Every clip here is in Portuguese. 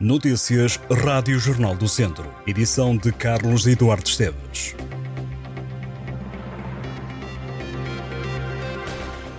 Notícias Rádio Jornal do Centro. Edição de Carlos Eduardo Esteves.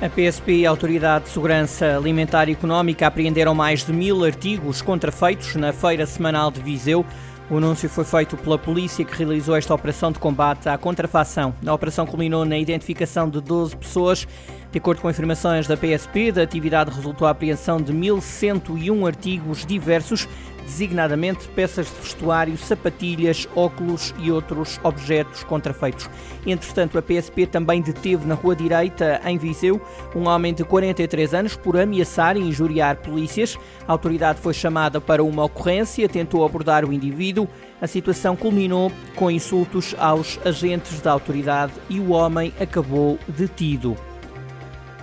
A PSP e a Autoridade de Segurança Alimentar e Económica apreenderam mais de mil artigos contrafeitos na Feira Semanal de Viseu. O anúncio foi feito pela polícia que realizou esta operação de combate à contrafação. A operação culminou na identificação de 12 pessoas de acordo com informações da PSP, da atividade resultou a apreensão de 1.101 artigos diversos, designadamente peças de vestuário, sapatilhas, óculos e outros objetos contrafeitos. Entretanto, a PSP também deteve na Rua Direita, em Viseu, um homem de 43 anos por ameaçar e injuriar polícias. A autoridade foi chamada para uma ocorrência, tentou abordar o indivíduo. A situação culminou com insultos aos agentes da autoridade e o homem acabou detido.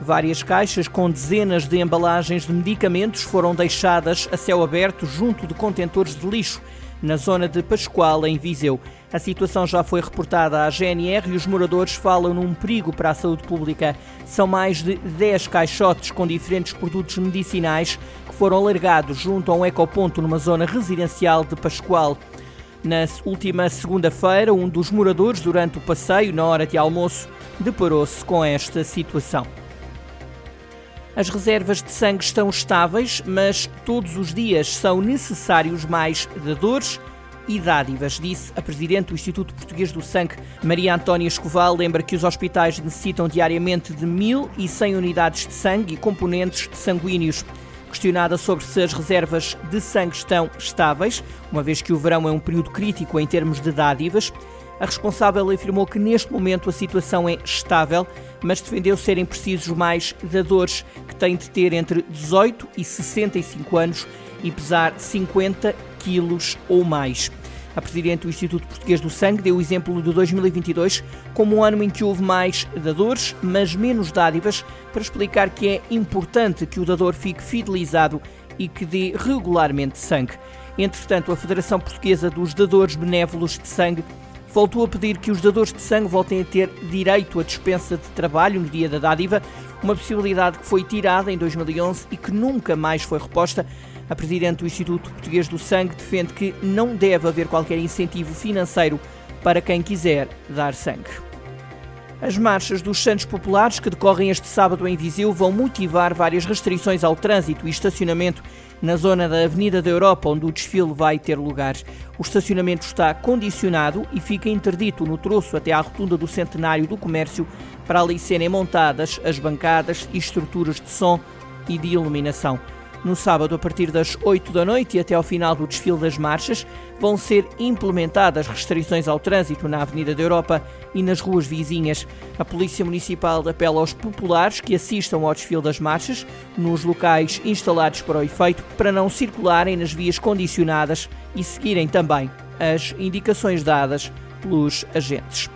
Várias caixas com dezenas de embalagens de medicamentos foram deixadas a céu aberto junto de contentores de lixo na zona de Pascoal, em Viseu. A situação já foi reportada à GNR e os moradores falam num perigo para a saúde pública. São mais de 10 caixotes com diferentes produtos medicinais que foram largados junto a um ecoponto numa zona residencial de Pascoal. Na última segunda-feira, um dos moradores, durante o passeio, na hora de almoço, deparou-se com esta situação. As reservas de sangue estão estáveis, mas todos os dias são necessários mais dadores e dádivas, disse a Presidente do Instituto Português do Sangue, Maria Antónia Escoval. Lembra que os hospitais necessitam diariamente de 1.100 unidades de sangue e componentes sanguíneos. Questionada sobre se as reservas de sangue estão estáveis, uma vez que o verão é um período crítico em termos de dádivas, a responsável afirmou que neste momento a situação é estável, mas defendeu serem precisos mais dadores que têm de ter entre 18 e 65 anos e pesar 50 quilos ou mais. A Presidente do Instituto Português do Sangue deu o exemplo de 2022 como um ano em que houve mais dadores, mas menos dádivas, para explicar que é importante que o dador fique fidelizado e que dê regularmente sangue. Entretanto, a Federação Portuguesa dos Dadores Benévolos de Sangue voltou a pedir que os dadores de sangue voltem a ter direito à dispensa de trabalho no dia da dádiva, uma possibilidade que foi tirada em 2011 e que nunca mais foi reposta. A Presidente do Instituto Português do Sangue defende que não deve haver qualquer incentivo financeiro para quem quiser dar sangue. As marchas dos Santos Populares, que decorrem este sábado em Viseu, vão motivar várias restrições ao trânsito e estacionamento na zona da Avenida da Europa, onde o desfile vai ter lugar. O estacionamento está condicionado e fica interdito no troço até à rotunda do Centenário do Comércio, para ali serem montadas as bancadas e estruturas de som e de iluminação. No sábado, a partir das 8 da noite e até ao final do desfile das marchas, vão ser implementadas restrições ao trânsito na Avenida da Europa e nas ruas vizinhas. A Polícia Municipal apela aos populares que assistam ao desfile das marchas nos locais instalados para o efeito para não circularem nas vias condicionadas e seguirem também as indicações dadas pelos agentes.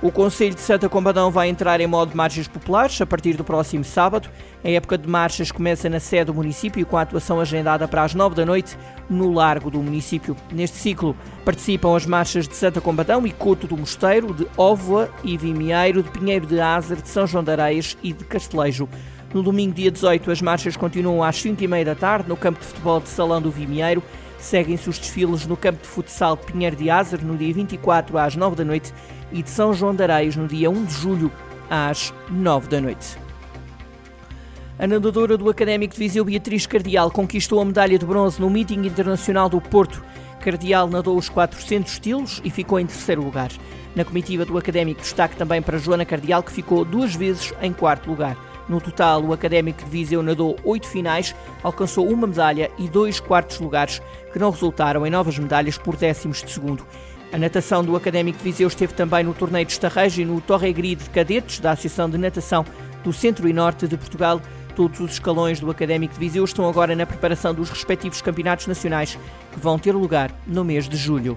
O Conselho de Santa Combadão vai entrar em modo de marchas populares a partir do próximo sábado. A época de marchas começa na sede do município com a atuação agendada para as nove da noite no largo do município. Neste ciclo participam as marchas de Santa Combadão e Couto do Mosteiro, de Óvoa e Vimieiro, de Pinheiro de Azer, de São João de Areias e de Castelejo. No domingo, dia 18, as marchas continuam às 5 e meia da tarde no campo de futebol de Salão do Vimieiro. Seguem-se os desfiles no campo de futsal Pinheiro de Azer no dia 24 às 9 da noite e de São João de Areias no dia 1 de julho às 9 da noite. A nadadora do Académico de Viseu, Beatriz Cardial, conquistou a medalha de bronze no Meeting Internacional do Porto. Cardial nadou os 400 estilos e ficou em terceiro lugar. Na comitiva do Académico, destaque também para Joana Cardial, que ficou duas vezes em quarto lugar. No total, o Académico de Viseu nadou oito finais, alcançou uma medalha e dois quartos lugares, que não resultaram em novas medalhas por décimos de segundo. A natação do Académico de Viseu esteve também no torneio de Estarrejo e no Torregri de Cadetes da Associação de Natação do Centro e Norte de Portugal. Todos os escalões do Académico de Viseu estão agora na preparação dos respectivos campeonatos nacionais, que vão ter lugar no mês de julho.